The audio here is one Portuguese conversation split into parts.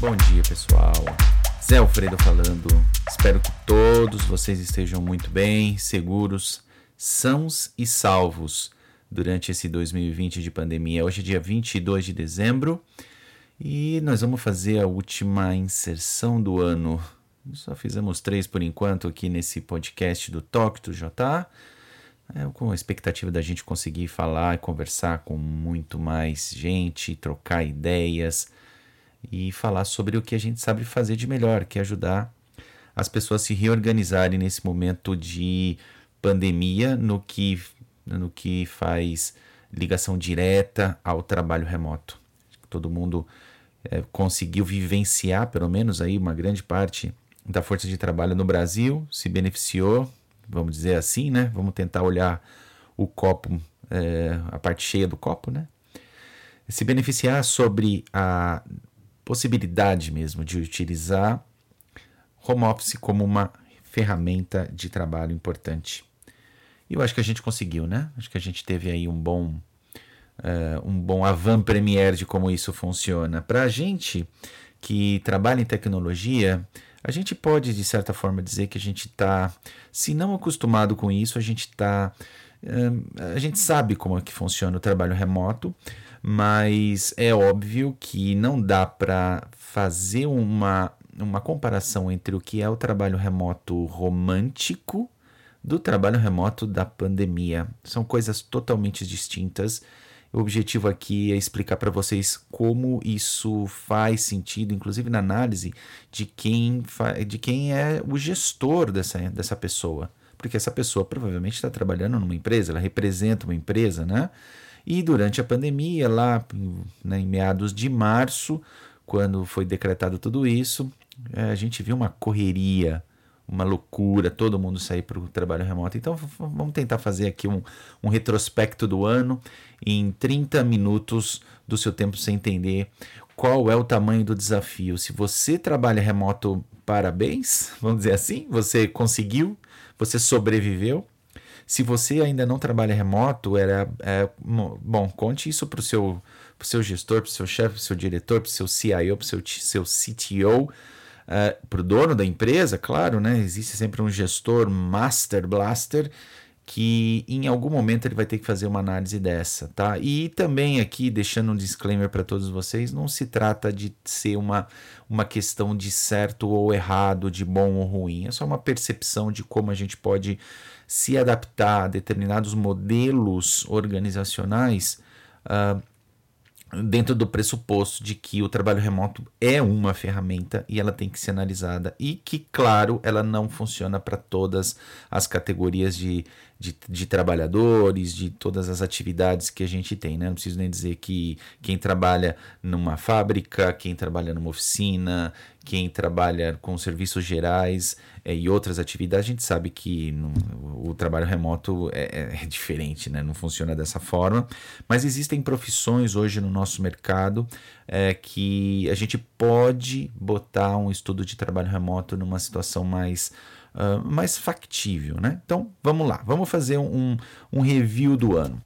Bom dia, pessoal. Zé Alfredo falando. Espero que todos vocês estejam muito bem, seguros, sãos e salvos durante esse 2020 de pandemia. Hoje é dia 22 de dezembro e nós vamos fazer a última inserção do ano. Só fizemos três por enquanto aqui nesse podcast do Talk do JA. É, com a expectativa da gente conseguir falar e conversar com muito mais gente, trocar ideias e falar sobre o que a gente sabe fazer de melhor, que é ajudar as pessoas a se reorganizarem nesse momento de pandemia no que, no que faz ligação direta ao trabalho remoto. Todo mundo é, conseguiu vivenciar, pelo menos aí uma grande parte da força de trabalho no Brasil, se beneficiou, vamos dizer assim, né? Vamos tentar olhar o copo, é, a parte cheia do copo, né? Se beneficiar sobre a possibilidade mesmo de utilizar home office como uma ferramenta de trabalho importante. E eu acho que a gente conseguiu, né? Acho que a gente teve aí um bom uh, um bom avant-première de como isso funciona. Para a gente que trabalha em tecnologia, a gente pode, de certa forma, dizer que a gente está, se não acostumado com isso, a gente está. Uh, a gente sabe como é que funciona o trabalho remoto, mas é óbvio que não dá para fazer uma, uma comparação entre o que é o trabalho remoto romântico do trabalho remoto da pandemia. São coisas totalmente distintas o objetivo aqui é explicar para vocês como isso faz sentido, inclusive na análise de quem, de quem é o gestor dessa, dessa pessoa. Porque essa pessoa provavelmente está trabalhando numa empresa, ela representa uma empresa, né? E durante a pandemia, lá né, em meados de março, quando foi decretado tudo isso, é, a gente viu uma correria uma loucura, todo mundo sair para o trabalho remoto. Então vamos tentar fazer aqui um, um retrospecto do ano em 30 minutos do seu tempo sem entender qual é o tamanho do desafio. Se você trabalha remoto, parabéns, vamos dizer assim, você conseguiu, você sobreviveu. Se você ainda não trabalha remoto, era é, bom, conte isso para o seu, seu gestor, para o seu chefe, para o seu diretor, para o seu CIO, para o seu, seu CTO uh, para o dono da empresa, claro, né? Existe sempre um gestor master blaster que em algum momento ele vai ter que fazer uma análise dessa, tá? E também aqui deixando um disclaimer para todos vocês, não se trata de ser uma, uma questão de certo ou errado, de bom ou ruim, é só uma percepção de como a gente pode se adaptar a determinados modelos organizacionais uh, dentro do pressuposto de que o trabalho remoto é uma ferramenta e ela tem que ser analisada e que, claro, ela não funciona para todas as categorias de, de, de, trabalhadores, de todas as atividades que a gente tem. Né? Não preciso nem dizer que quem trabalha numa fábrica, quem trabalha numa oficina, quem trabalha com serviços gerais é, e outras atividades, a gente sabe que no, o trabalho remoto é, é, é, diferente, né? não funciona dessa forma. Mas existem profissões hoje no nosso mercado é, que a gente pode botar um estudo de trabalho remoto numa situação mais. Uh, mais factível, né? Então vamos lá, vamos fazer um, um review do ano.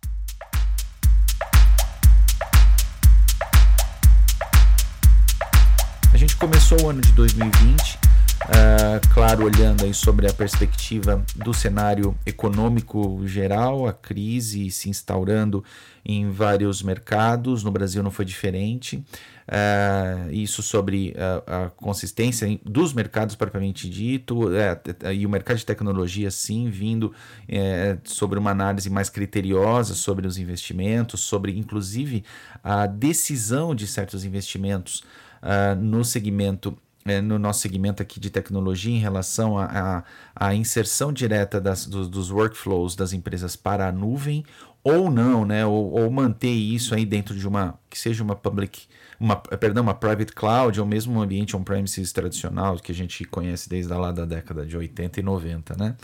A gente começou o ano de 2020 Uh, claro, olhando aí sobre a perspectiva do cenário econômico geral, a crise se instaurando em vários mercados, no Brasil não foi diferente. Uh, isso sobre a, a, consistência dos mercados propriamente dito, é, e o mercado de tecnologia, sim, vindo é, sobre uma análise mais criteriosa sobre os investimentos, sobre inclusive a decisão de certos investimentos uh, no segmento é, no nosso segmento aqui de tecnologia em relação à inserção direta das, dos, dos, workflows das empresas para a nuvem ou não, né? Ou, ou, manter isso aí dentro de uma que seja uma public, uma perdão, uma private cloud ou mesmo um ambiente on-premises tradicional que a gente conhece desde lá da década de 80 e 90, né?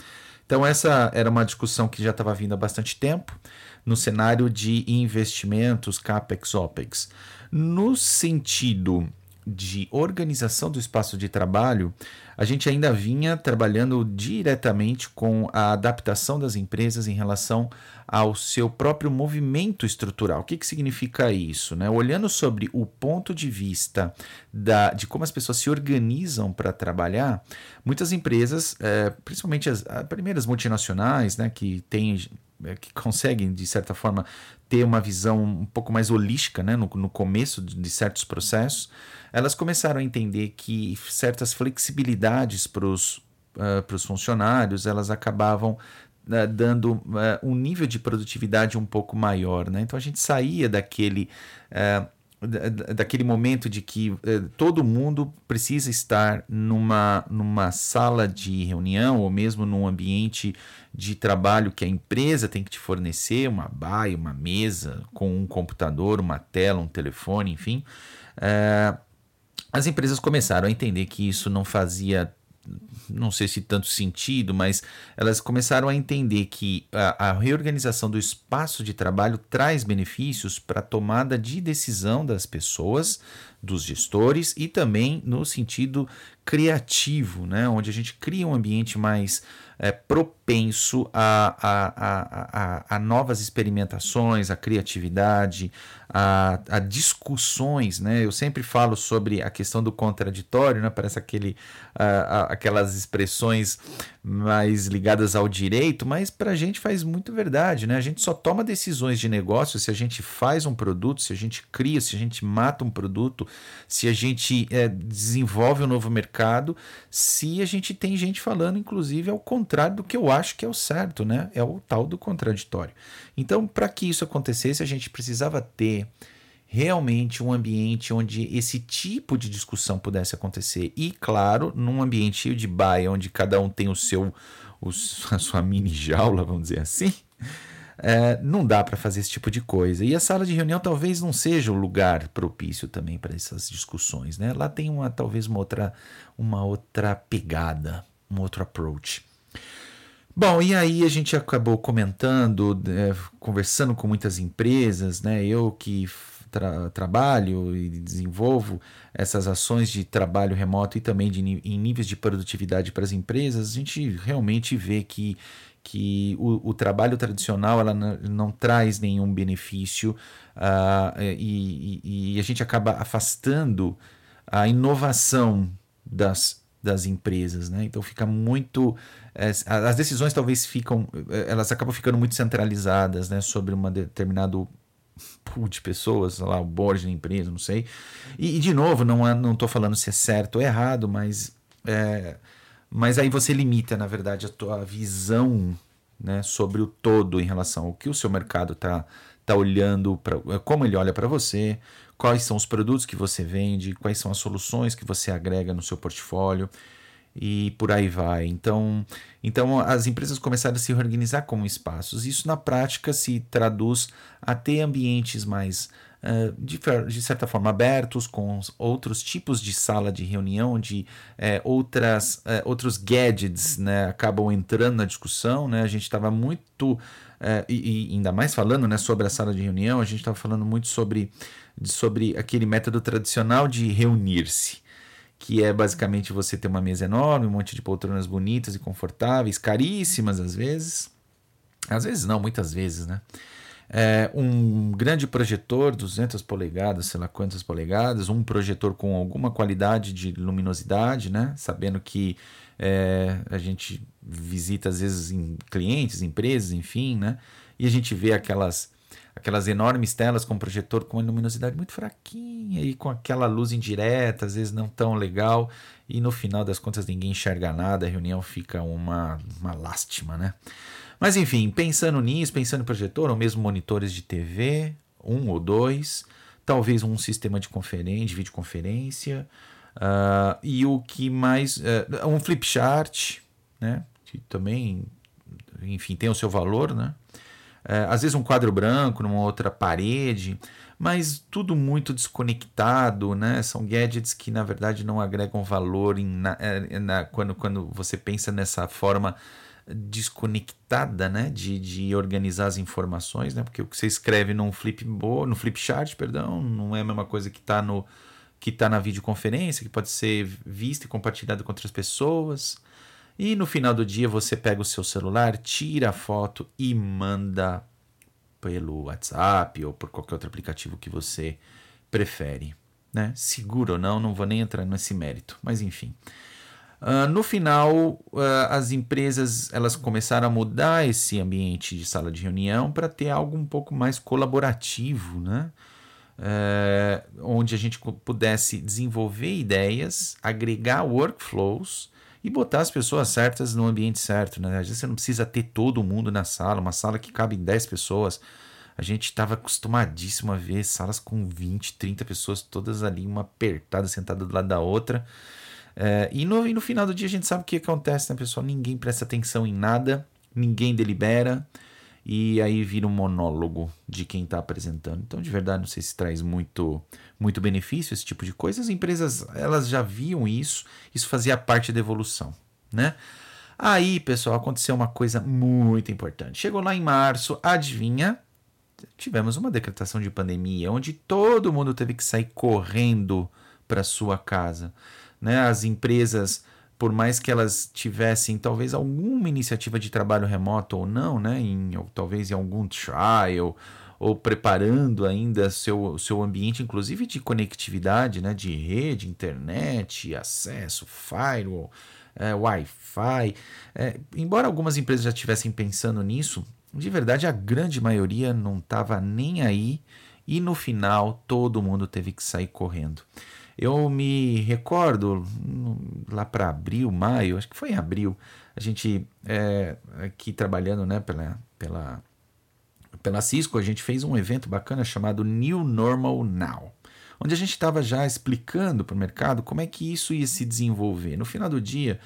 Então essa era uma discussão que já estava vindo há bastante tempo no cenário de investimentos capex opex, no sentido de organização do espaço de trabalho, a gente ainda vinha trabalhando diretamente com a adaptação das empresas em relação ao seu próprio movimento estrutural. O que, que significa isso? Né? Olhando sobre o ponto de vista da, de como as pessoas se organizam para trabalhar, muitas empresas, é, principalmente as, as, primeiras multinacionais, né, que têm que conseguem, de certa forma, ter uma visão um pouco mais holística né, no, no começo de, de certos processos, elas começaram a entender que certas flexibilidades para os uh, funcionários elas acabavam uh, dando uh, um nível de produtividade um pouco maior. Né? Então a gente saía daquele. Daquele momento de que todo mundo precisa estar numa, numa sala de reunião ou mesmo num ambiente de trabalho que a empresa tem que te fornecer, uma baia, uma mesa com um computador, uma tela, um telefone, enfim as empresas começaram a entender que isso não fazia não sei se tanto sentido, mas elas começaram a entender que a, a reorganização do espaço de trabalho traz benefícios para a tomada de decisão das pessoas, dos gestores e também no sentido criativo, né? onde a gente cria um ambiente mais é, propenso a, a, a, a, novas experimentações, a criatividade, a, discussões. Né? Eu sempre falo sobre a questão do contraditório, né? parece aquele, aquelas expressões mais ligadas ao direito, mas para a gente faz muito verdade. Né? A gente só toma decisões de negócio se a gente faz um produto, se a gente cria, se a gente mata um produto, se a gente é, desenvolve um novo mercado, se a gente tem gente falando, inclusive, ao contrário do que eu acho que é o certo, né? É o tal do contraditório. Então, para que isso acontecesse, a gente precisava ter realmente um ambiente onde esse tipo de discussão pudesse acontecer. E, claro, num ambiente de baia, onde cada um tem o seu, o, a sua mini jaula, vamos dizer assim é, não dá para fazer esse tipo de coisa. E a sala de reunião talvez não seja o lugar propício também para essas discussões. Né? Lá tem uma talvez uma outra, uma outra pegada, um outro approach. Bom, e aí a gente acabou comentando, é, conversando com muitas empresas, né? Eu que tra trabalho e desenvolvo essas ações de trabalho remoto e também de, em níveis de produtividade para as empresas, a gente realmente vê que que o, o trabalho tradicional ela não, não traz nenhum benefício uh, e, e, e, a gente acaba afastando a inovação das, das empresas, né? Então fica muito é, as decisões talvez ficam elas acabam ficando muito centralizadas, né? Sobre um determinado pool de pessoas, sei lá, o board da empresa, não sei. E, e de novo, não é, não estou falando se é certo ou errado, mas é, mas aí você limita, na verdade, a tua visão né, sobre o todo em relação ao que o seu mercado está tá olhando, pra, como ele olha para você, quais são os produtos que você vende, quais são as soluções que você agrega no seu portfólio e por aí vai. Então, então as empresas começaram a se organizar como espaços. Isso na prática se traduz a ter ambientes mais uh, de, de, certa forma abertos, com outros tipos de sala de reunião, onde uh, outras, uh, outros gadgets né, acabam entrando na discussão. Né? A gente estava muito, e, e, ainda mais falando né, sobre a sala de reunião, a gente estava falando muito sobre, sobre aquele método tradicional de reunir-se que é basicamente você ter uma mesa enorme, um monte de poltronas bonitas e confortáveis, caríssimas às vezes. Às vezes não, muitas vezes, né? É, um grande projetor, 200 polegadas, sei lá quantas polegadas, um projetor com alguma qualidade de luminosidade, né? Sabendo que é, a gente visita às vezes em clientes, empresas, enfim, né? E a gente vê aquelas aquelas enormes telas com projetor com uma luminosidade muito fraquinha e com aquela luz indireta, às vezes não tão legal, e no final das contas ninguém enxerga nada, a reunião fica uma, uma lástima, né? Mas enfim, pensando nisso, pensando em projetor, ou mesmo monitores de TV, um ou dois, talvez um sistema de conferência, de videoconferência, uh, e o que mais. Uh, um flip chart, né? Que também, enfim, tem o seu valor, né? Uh, às vezes um quadro branco numa outra parede, mas tudo muito desconectado, né? São gadgets que na verdade não agregam valor na, eh, na, quando, quando você pensa nessa forma desconectada, né, de, de organizar as informações, né, porque o que você escreve num flip no flip chart, perdão, não é a mesma coisa que está no que está na videoconferência, que pode ser vista e compartilhada com outras pessoas. E no final do dia você pega o seu celular, tira a foto e manda pelo WhatsApp ou por qualquer outro aplicativo que você prefere. Né? Seguro ou não, não vou nem entrar nesse mérito, mas enfim. Uh, no final, uh, as empresas elas começaram a mudar esse ambiente de sala de reunião para ter algo um pouco mais colaborativo, né? Uh, onde a gente pudesse desenvolver ideias, agregar workflows e botar as pessoas certas no ambiente certo. Né? Às vezes você não precisa ter todo mundo na sala, uma sala que cabe 10 pessoas. A gente estava acostumadíssimo a ver salas com 20, 30 pessoas, todas ali, uma apertada, sentada do lado da outra. É, e, no, e no final do dia a gente sabe o que acontece, né, pessoal? Ninguém presta atenção em nada, ninguém delibera, e aí vira um monólogo de quem está apresentando. Então, de verdade, não sei se traz muito, muito benefício esse tipo de coisa. As empresas elas já viam isso, isso fazia parte da evolução, né? Aí, pessoal, aconteceu uma coisa muito importante. Chegou lá em março, adivinha? Tivemos uma decretação de pandemia onde todo mundo teve que sair correndo para sua casa, né? As empresas por mais que elas tivessem talvez alguma iniciativa de trabalho remoto ou não, né, em, ou, talvez em algum trial, ou preparando ainda seu, seu ambiente, inclusive de conectividade, né, de rede, internet, acesso, firewall, é, Wi-Fi. É, embora algumas empresas já estivessem pensando nisso, de verdade a grande maioria não estava nem aí e no final todo mundo teve que sair correndo. Eu me recordo lá para abril, maio, acho que foi em abril, a gente é, aqui trabalhando né, pela, pela, pela Cisco, a gente fez um evento bacana chamado New Normal Now, onde a gente estava já explicando para o mercado como é que isso ia se desenvolver. No final do dia,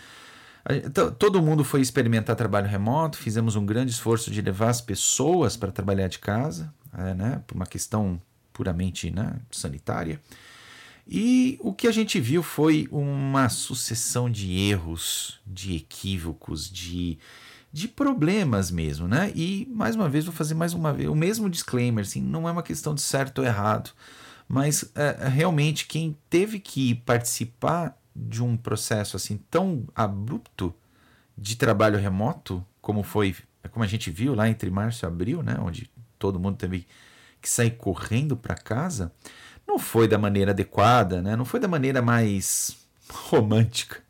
todo mundo foi experimentar trabalho remoto, fizemos um grande esforço de levar as pessoas para trabalhar de casa, é, né, por uma questão puramente né, sanitária. E o que a gente viu foi uma sucessão de erros, de equívocos, de, de problemas mesmo, né? E mais uma vez vou fazer mais uma vez o mesmo disclaimer, assim, não é uma questão de certo ou errado, mas é, realmente quem teve que participar de um processo assim tão abrupto de trabalho remoto, como foi, como a gente viu lá entre março e abril, né, onde todo mundo teve que sair correndo para casa, não foi da maneira adequada, né? não foi da maneira mais romântica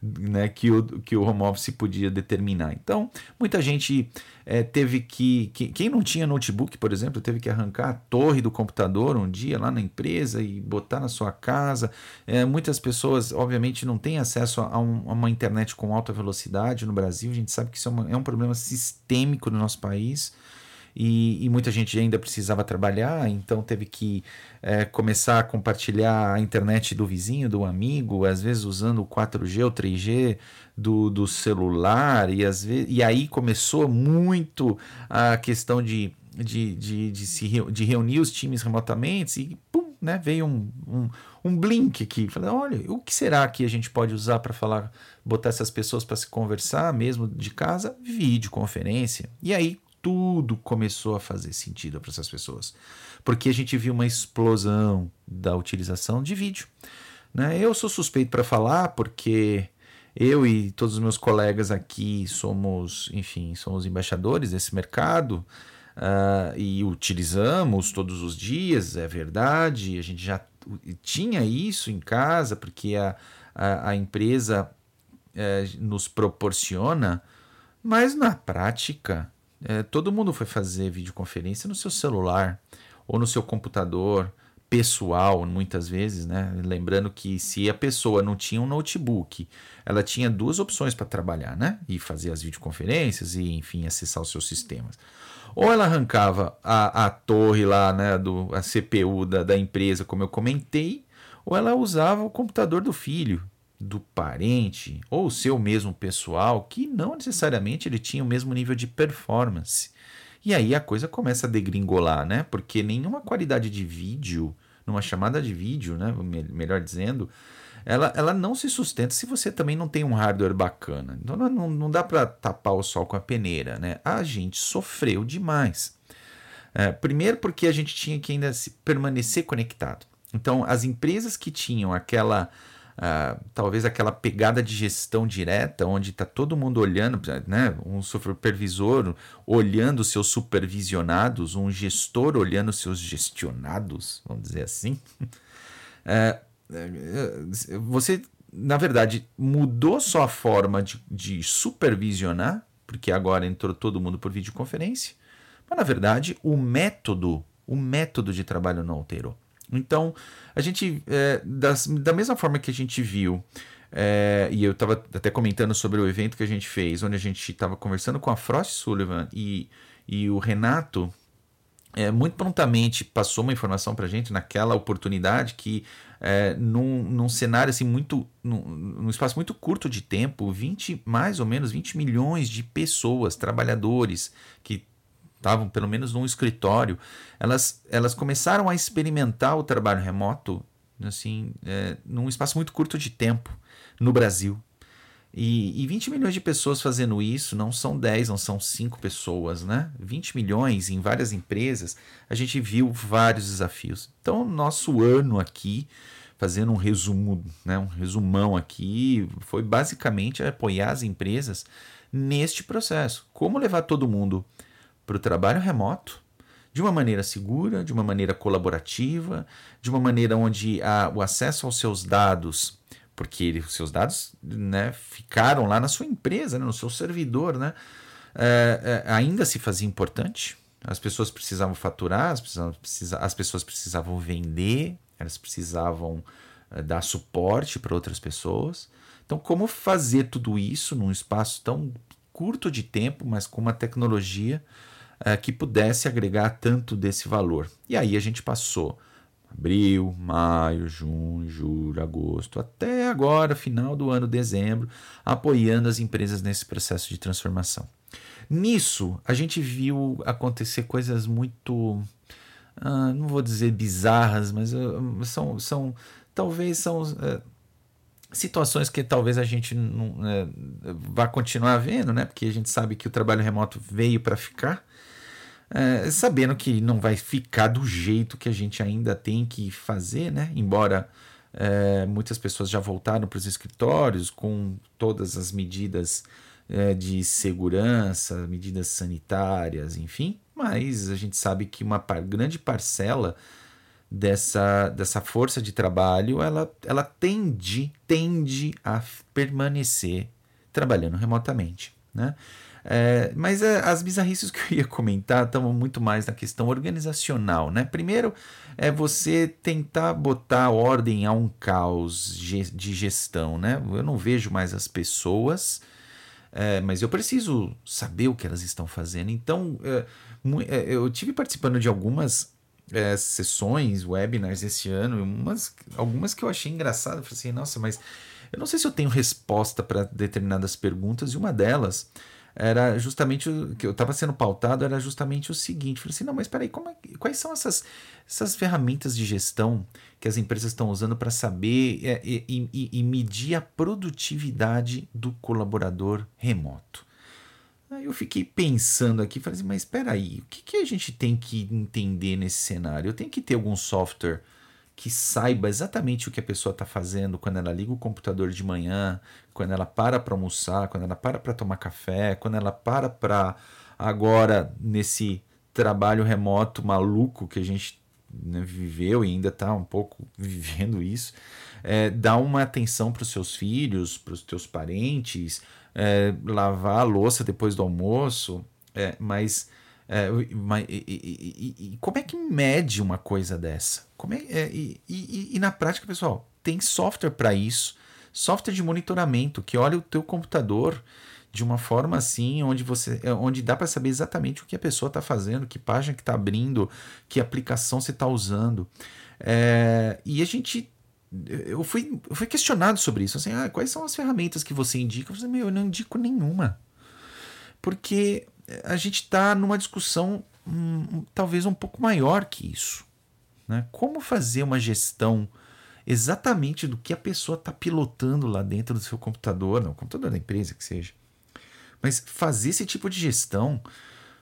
né, que, o, que o home office podia determinar. Então, muita gente é, teve que, que. Quem não tinha notebook, por exemplo, teve que arrancar a torre do computador um dia lá na empresa e botar na sua casa. É, muitas pessoas, obviamente, não têm acesso a, um, a, uma internet com alta velocidade no Brasil. A gente sabe que isso é, uma, é um problema sistêmico no nosso país e, e, muita gente ainda precisava trabalhar, então teve que é, começar a compartilhar a internet do vizinho, do amigo, às vezes usando o 4G ou 3G do, do celular, e, às vezes, e aí começou muito a questão de, de, de, de, se, de reunir os times remotamente e pum, né, veio um, um, um blink aqui. Falei, olha, o que será que a gente pode usar para falar, botar essas pessoas para se conversar mesmo de casa? Videoconferência. E aí tudo começou a fazer sentido para essas pessoas. Porque a gente viu uma explosão da utilização de vídeo. Né? Eu sou suspeito para falar porque eu e todos os meus colegas aqui somos, enfim, somos embaixadores desse mercado uh, e utilizamos todos os dias, é verdade. A gente já tinha isso em casa porque a, a, a empresa uh, nos proporciona, mas na prática é, todo mundo foi fazer videoconferência no seu celular ou no seu computador pessoal, muitas vezes, né? Lembrando que se a pessoa não tinha um notebook, ela tinha duas opções para trabalhar, né? E fazer as videoconferências e, enfim, acessar os seus sistemas. Ou ela arrancava a, a torre lá, né, do, a CPU da, da empresa, como eu comentei, ou ela usava o computador do filho, do parente ou seu mesmo pessoal que não necessariamente ele tinha o mesmo nível de performance. E aí a coisa começa a degringolar, né? Porque nenhuma qualidade de vídeo, numa chamada de vídeo, né, melhor dizendo, ela, ela não se sustenta se você também não tem um hardware bacana. Então não, não dá para tapar o sol com a peneira, né? A gente sofreu demais. É, primeiro porque a gente tinha que ainda se permanecer conectado. Então, as empresas que tinham aquela Uh, talvez aquela pegada de gestão direta, onde está todo mundo olhando, né, um supervisor olhando seus supervisionados, um gestor olhando seus gestionados, vamos dizer assim. Uh, você, na verdade, mudou só a forma de, de supervisionar, porque agora entrou todo mundo por videoconferência, mas na verdade o método, o método de trabalho não alterou. Então, a gente, é, das, da mesma forma que a gente viu, é, e eu estava até comentando sobre o evento que a gente fez, onde a gente estava conversando com a Frost Sullivan e, e o Renato, é, muito prontamente passou uma informação para a gente naquela oportunidade que é, num, num cenário assim muito num, num, espaço muito curto de tempo 20 mais ou menos 20 milhões de pessoas trabalhadores que estavam pelo menos num escritório, elas, elas começaram a experimentar o trabalho remoto assim, é, num espaço muito curto de tempo no Brasil. E, e 20 milhões de pessoas fazendo isso, não são 10, não são 5 pessoas, né? 20 milhões em várias empresas, a gente viu vários desafios. Então, nosso ano aqui, fazendo um resumo, né, um resumão aqui, foi basicamente apoiar as empresas neste processo. Como levar todo mundo para o trabalho remoto de uma maneira segura, de uma maneira colaborativa, de uma maneira onde o acesso aos seus dados, porque os seus dados né, ficaram lá na sua empresa, né, no seu servidor, né, é, é, ainda se fazia importante. As pessoas precisavam faturar, as, precisavam, as pessoas precisavam vender, elas precisavam é, dar suporte para outras pessoas. Então, como fazer tudo isso num espaço tão curto de tempo, mas com uma tecnologia é, que pudesse agregar tanto desse valor. E aí a gente passou abril, maio, junho, julho, agosto, até agora, final do ano, dezembro, apoiando as empresas nesse processo de transformação. Nisso, a gente viu acontecer coisas muito, ah, não vou dizer bizarras, mas uh, são, são talvez são uh, situações que talvez a gente não uh, vá continuar vendo, né? Porque a gente sabe que o trabalho remoto veio para ficar é, sabendo que não vai ficar do jeito que a gente ainda tem que fazer, né? Embora é, muitas pessoas já voltaram para os escritórios com todas as medidas é, de segurança, medidas sanitárias, enfim, mas a gente sabe que uma par grande parcela dessa, dessa força de trabalho ela, ela tende, tende a permanecer trabalhando remotamente, né? É, mas é, as bizarrices que eu ia comentar estão muito mais na questão organizacional, né? Primeiro é você tentar botar ordem a um caos de gestão, né? Eu não vejo mais as pessoas, é, mas eu preciso saber o que elas estão fazendo. Então, é, é, eu tive participando de algumas é, sessões, webinars esse ano, umas, algumas que eu achei engraçado. Eu falei assim, nossa, mas eu não sei se eu tenho resposta para determinadas perguntas, e uma delas era justamente o que eu estava sendo pautado era justamente o seguinte, falei assim, não, mas peraí, como é, quais são essas, essas ferramentas de gestão que as empresas estão usando para saber é, e, e, e, medir a produtividade do colaborador remoto? Aí eu fiquei pensando aqui, falei assim, mas espera aí, o que, que a gente tem que entender nesse cenário? Eu tenho que ter algum software que saiba exatamente o que a pessoa está fazendo quando ela liga o computador de manhã, quando ela para para almoçar, quando ela para para tomar café, quando ela para para agora nesse trabalho remoto maluco que a gente né, viveu e ainda está um pouco vivendo isso, é, dá uma atenção para os seus filhos, para os teus parentes, é, lavar a louça depois do almoço, é, mas é, mas, e, e, e, como é que mede uma coisa dessa? Como é, é e, na prática, pessoal, tem software para isso, software de monitoramento que olha o teu computador de uma forma assim, onde você, é, onde dá para saber exatamente o que a pessoa está fazendo, que página que está abrindo, que aplicação você está usando. É, e a gente eu fui, eu fui questionado sobre isso, assim, ah, quais são as ferramentas que você indica? Eu falei, meu, eu não indico nenhuma. Porque a gente está numa discussão hum, talvez um pouco maior que isso. Né? Como fazer uma gestão exatamente do que a pessoa está pilotando lá dentro do seu computador, não, computador da empresa que seja. Mas fazer esse tipo de gestão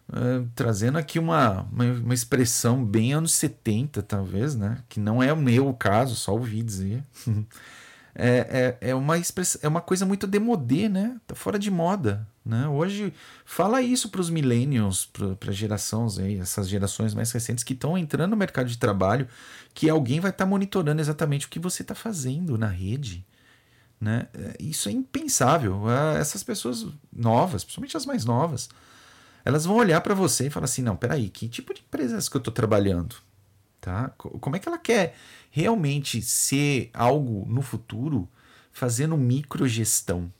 Uh, trazendo aqui uma, uma, uma, expressão bem anos 70, talvez, né? Que não é o meu caso, só ouvi dizer. é, é, é, uma express... é uma coisa muito demodê, né? Tá fora de moda. Né? Hoje, fala isso para os millennials, para gerações aí, essas gerações mais recentes que estão entrando no mercado de trabalho, que alguém vai estar tá monitorando exatamente o que você está fazendo na rede. Né? É, isso é impensável. Ah, essas pessoas novas, principalmente as mais novas, elas vão olhar para você e falar assim: não, peraí, que tipo de empresa é essa que eu estou trabalhando? Tá? Como é que ela quer realmente ser algo no futuro fazendo microgestão?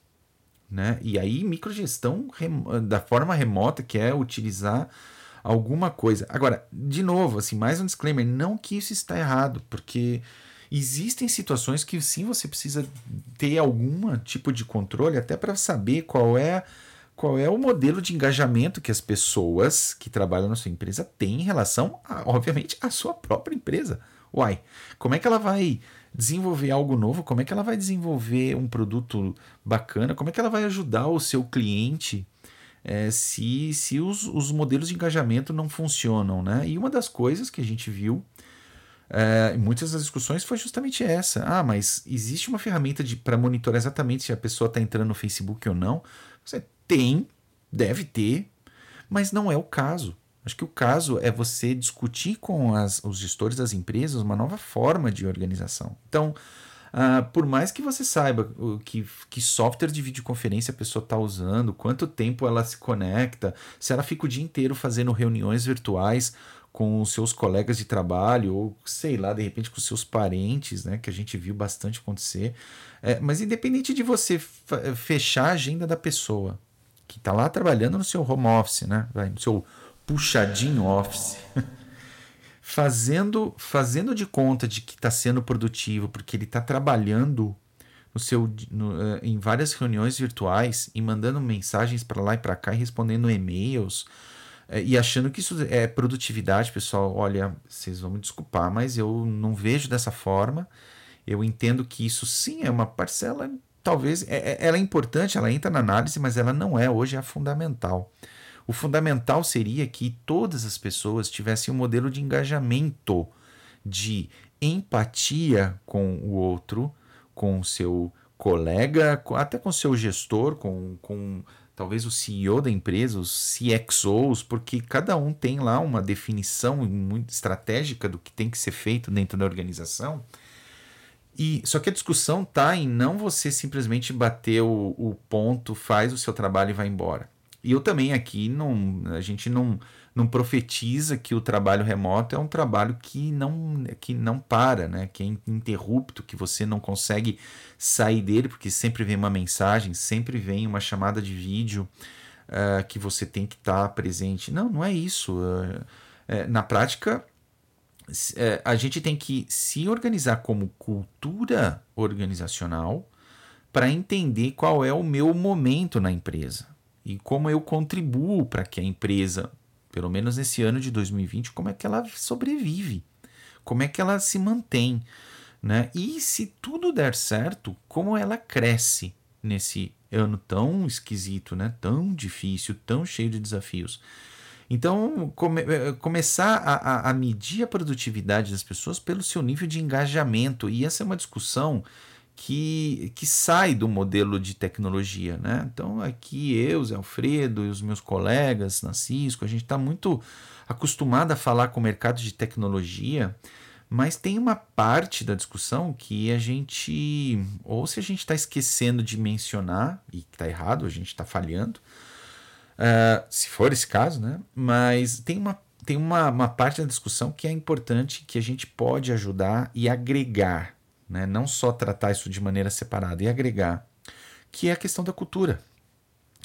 Né? E aí, microgestão da forma remota, que é utilizar alguma coisa. Agora, de novo, assim, mais um disclaimer: não que isso está errado, porque existem situações que sim você precisa ter algum tipo de controle, até para saber qual é qual é o modelo de engajamento que as pessoas que trabalham na sua empresa têm em relação, a, obviamente, à sua própria empresa. Uai, como é que ela vai desenvolver algo novo? Como é que ela vai desenvolver um produto bacana? Como é que ela vai ajudar o seu cliente é, se, se os, os modelos de engajamento não funcionam? Né? E uma das coisas que a gente viu é, em muitas das discussões foi justamente essa. Ah, mas existe uma ferramenta para monitorar exatamente se a pessoa está entrando no Facebook ou não? Você tem, deve ter, mas não é o caso. Acho que o caso é você discutir com as, os gestores das empresas uma nova forma de organização. Então, uh, por mais que você saiba que, que software de videoconferência a pessoa está usando, quanto tempo ela se conecta, se ela fica o dia inteiro fazendo reuniões virtuais com os seus colegas de trabalho, ou sei lá, de repente com seus parentes, né, que a gente viu bastante acontecer. É, mas independente de você fechar a agenda da pessoa, que está lá trabalhando no seu home office, né? No seu puxadinho office. fazendo, fazendo de conta de que está sendo produtivo, porque ele está trabalhando no seu, no, uh, em várias reuniões virtuais e mandando mensagens para lá e para cá e respondendo e-mails uh, e achando que isso é produtividade, pessoal. Olha, vocês vão me desculpar, mas eu não vejo dessa forma. Eu entendo que isso sim é uma parcela talvez é, é, ela é importante, ela entra na análise, mas ela não é hoje a fundamental. O fundamental seria que todas as pessoas tivessem um modelo de engajamento, de empatia com o outro, com o seu colega, até com o seu gestor, com, com talvez o CEO da empresa, os CXOs, porque cada um tem lá uma definição muito estratégica do que tem que ser feito dentro da organização. E só que a discussão tá em não você simplesmente bater o, o ponto, faz o seu trabalho e vai embora. E eu também aqui não, a gente não, não profetiza que o trabalho remoto é um trabalho que não, que não para, né? que é interrupto, que você não consegue sair dele, porque sempre vem uma mensagem, sempre vem uma chamada de vídeo uh, que você tem que estar tá presente. Não, não é isso. Uh, na prática, é, a gente tem que se organizar como cultura organizacional para entender qual é o meu momento na empresa e como eu contribuo para que a empresa, pelo menos nesse ano de 2020, como é que ela sobrevive, como é que ela se mantém, né? E se tudo der certo, como ela cresce nesse ano tão esquisito, né? Tão difícil, tão cheio de desafios. Então, come, eh, começar a, a, medir a produtividade das pessoas pelo seu nível de engajamento. E essa é uma discussão que, que sai do modelo de tecnologia. Né? Então, aqui eu, Zé Alfredo e os meus colegas na Cisco, a gente está muito acostumado a falar com o mercado de tecnologia, mas tem uma parte da discussão que a gente, ou se a gente está esquecendo de mencionar, e está errado, a gente está falhando, Uh, se for esse caso, né? Mas tem uma tem uma, uma parte da discussão que é importante que a gente pode ajudar e agregar, né? não só tratar isso de maneira separada, e agregar, que é a questão da cultura.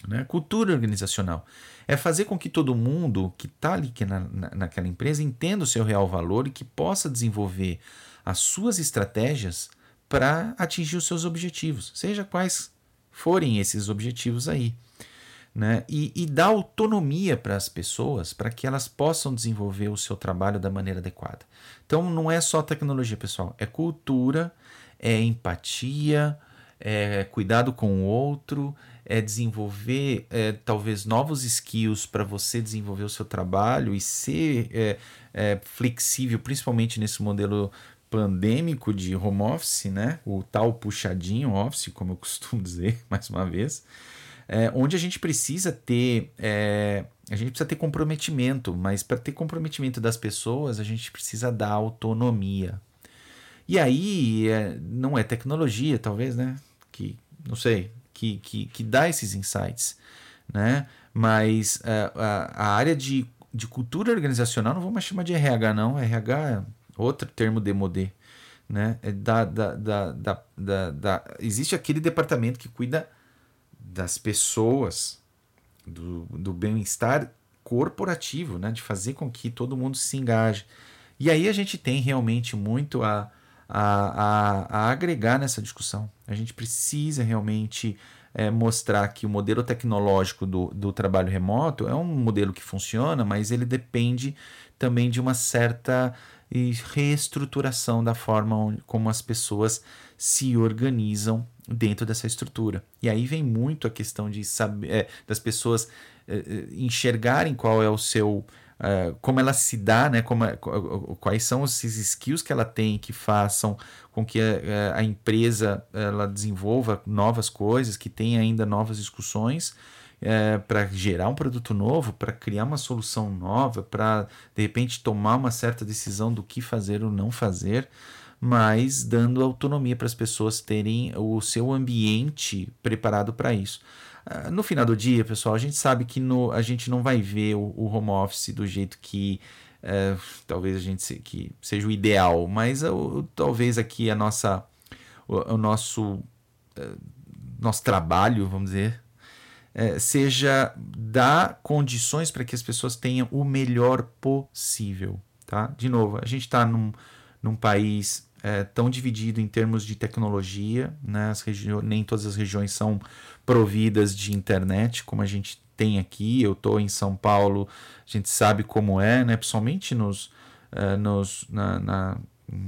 Né? Cultura organizacional. É fazer com que todo mundo que está ali que na, na, naquela empresa entenda o seu real valor e que possa desenvolver as suas estratégias para atingir os seus objetivos, seja quais forem esses objetivos aí né? e, e dá autonomia para as pessoas para que elas possam desenvolver o seu trabalho da maneira adequada. Então não é só tecnologia, pessoal, é cultura, é empatia, é cuidado com o outro, é desenvolver é, talvez novos skills para você desenvolver o seu trabalho e ser é, é, flexível, principalmente nesse modelo pandêmico de home office, né? O tal puxadinho office, como eu costumo dizer, mais uma vez, é, onde a gente precisa ter é, a gente precisa ter comprometimento, mas para ter comprometimento das pessoas, a gente precisa dar autonomia. E aí é, não é tecnologia, talvez, né? Que não sei, que, que, que dá esses insights, né? Mas é, a, a área de, de cultura organizacional, não vou mais chamar de RH, não. RH é outro termo demodê. Né? É da, da, da, da, da, da, existe aquele departamento que cuida das pessoas, do, do bem-estar corporativo, né? de fazer com que todo mundo se engaje. E aí a gente tem realmente muito a, a, a, a agregar nessa discussão. A gente precisa realmente é, mostrar que o modelo tecnológico do, do trabalho remoto é um modelo que funciona, mas ele depende também de uma certa reestruturação da forma como as pessoas se organizam dentro dessa estrutura. E aí vem muito a questão de saber, é, das pessoas é, é enxergarem qual é o seu Uh, como ela se dá, né, como, quais são esses skills que ela tem que façam com que a, a, empresa ela desenvolva novas coisas, que tenha ainda novas discussões é, para gerar um produto novo, para criar uma solução nova, para de repente tomar uma certa decisão do que fazer ou não fazer, mas dando autonomia para as pessoas terem o seu ambiente preparado para isso. Ah, no final do dia, pessoal, a gente sabe que no, a gente não vai ver o, o home office do jeito que é, talvez a gente se, que seja o ideal, mas o, talvez aqui a nossa, o, o nosso, uh, nosso trabalho, vamos dizer, é, seja dar condições para que as pessoas tenham o melhor possível. Tá? De novo, a gente está num, num país é, tão dividido em termos de tecnologia, né? nem todas as regiões são providas de internet, como a gente tem aqui. Eu estou em São Paulo, a gente sabe como é, né? principalmente nos, uh, nos, na, na,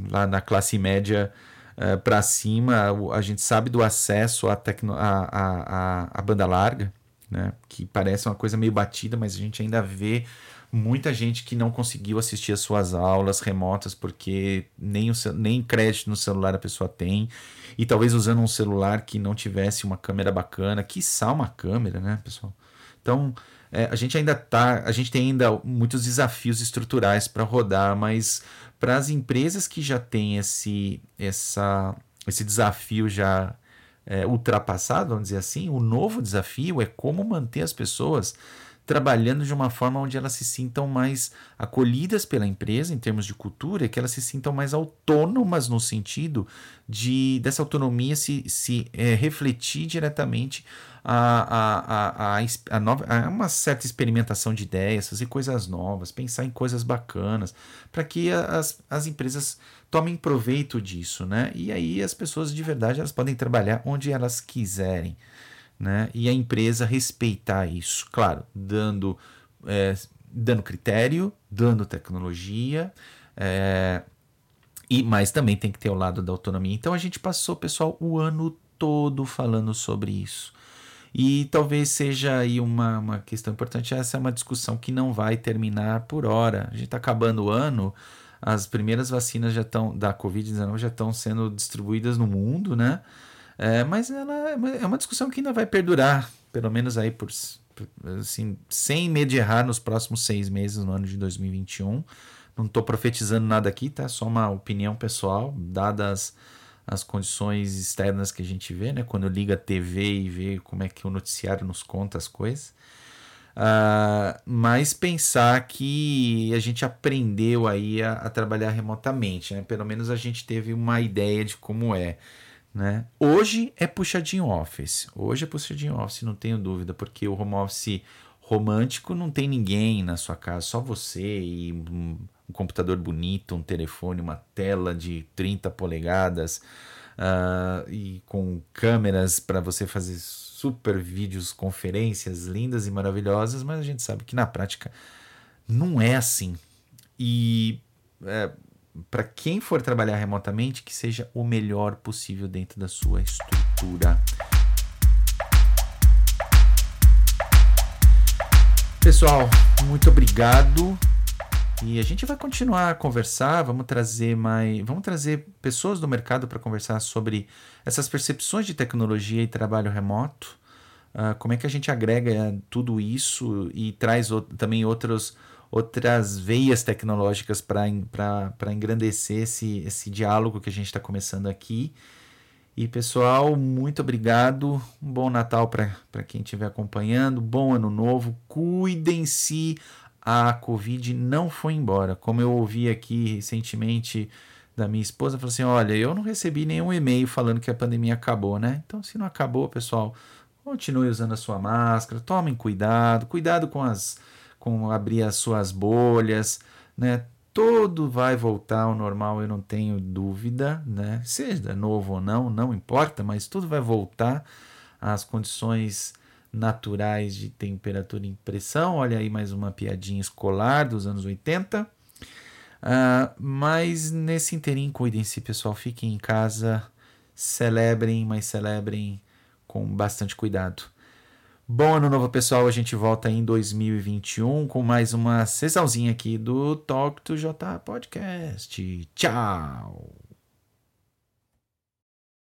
lá na classe média uh, para cima, a gente sabe do acesso à, tecno, à, à, à, banda larga, né? que parece uma coisa meio batida, mas a gente ainda vê muita gente que não conseguiu assistir as suas aulas remotas porque nem, o, nem crédito no celular a pessoa tem e talvez usando um celular que não tivesse uma câmera bacana, quiçá uma câmera, né, pessoal? Então, é, a gente ainda tá, a gente tem ainda muitos desafios estruturais para rodar, mas para as empresas que já têm esse, essa, esse desafio já é, ultrapassado, vamos dizer assim, o novo desafio é como manter as pessoas trabalhando de uma forma onde elas se sintam mais acolhidas pela empresa em termos de cultura, que elas se sintam mais autônomas no sentido de dessa autonomia se, se é, refletir diretamente a, a, a, a, nova, a uma certa experimentação de ideias, fazer coisas novas, pensar em coisas bacanas, para que as, as empresas tomem proveito disso, né? E aí as pessoas de verdade elas podem trabalhar onde elas quiserem né? E a empresa respeitar isso, claro, dando, é, dando critério, dando tecnologia, é, e mas também tem que ter o lado da autonomia. Então a gente passou, pessoal, o ano todo falando sobre isso. E talvez seja aí uma, uma questão importante. Essa é uma discussão que não vai terminar por hora. A gente está acabando o ano, as primeiras vacinas já estão da Covid-19 já estão sendo distribuídas no mundo, né? É, mas ela é uma discussão que ainda vai perdurar, pelo menos aí por, assim, sem medo de errar nos próximos seis meses no ano de 2021. Não estou profetizando nada aqui, tá? Só uma opinião pessoal, dadas as condições externas que a gente vê, né? Quando liga a TV e vê como é que o noticiário nos conta as coisas. Uh, mas pensar que a gente aprendeu aí a, a, trabalhar remotamente, né? Pelo menos a gente teve uma ideia de como é. Né? Hoje é puxadinho office. Hoje é puxadinho office, não tenho dúvida, porque o home office romântico não tem ninguém na sua casa, só você e um, um computador bonito, um telefone, uma tela de 30 polegadas uh, e com câmeras para você fazer super vídeos, conferências lindas e maravilhosas, mas a gente sabe que na prática não é assim. E é, para quem for trabalhar remotamente, que seja o melhor possível dentro da sua estrutura. Pessoal, muito obrigado. E a gente vai continuar a conversar, vamos trazer mais, vamos trazer pessoas do mercado para conversar sobre essas percepções de tecnologia e trabalho remoto. Uh, como é que a gente agrega tudo isso e traz o, também outros outras veias tecnológicas para engrandecer esse, esse diálogo que a gente está começando aqui. E pessoal, muito obrigado. Um bom Natal para quem estiver acompanhando. Bom Ano Novo. Cuidem-se a Covid não foi embora. Como eu ouvi aqui recentemente da minha esposa, falou assim: olha, eu não recebi nenhum e-mail falando que a pandemia acabou, né? Então, se não acabou, pessoal, continue usando a sua máscara, tomem cuidado, cuidado com as com abrir as suas bolhas, né? Tudo vai voltar ao normal, eu não tenho dúvida, né? Seja novo ou não, não importa, mas tudo vai voltar às condições naturais de temperatura e pressão. Olha aí mais uma piadinha escolar dos anos 80. Uh, ah, mas nesse interim, cuidem-se, pessoal. Fiquem em casa, celebrem, mas celebrem com bastante cuidado. Bom ano novo, pessoal. A gente volta em 2021 com mais uma sessãozinha aqui do Talk to J Podcast. Tchau!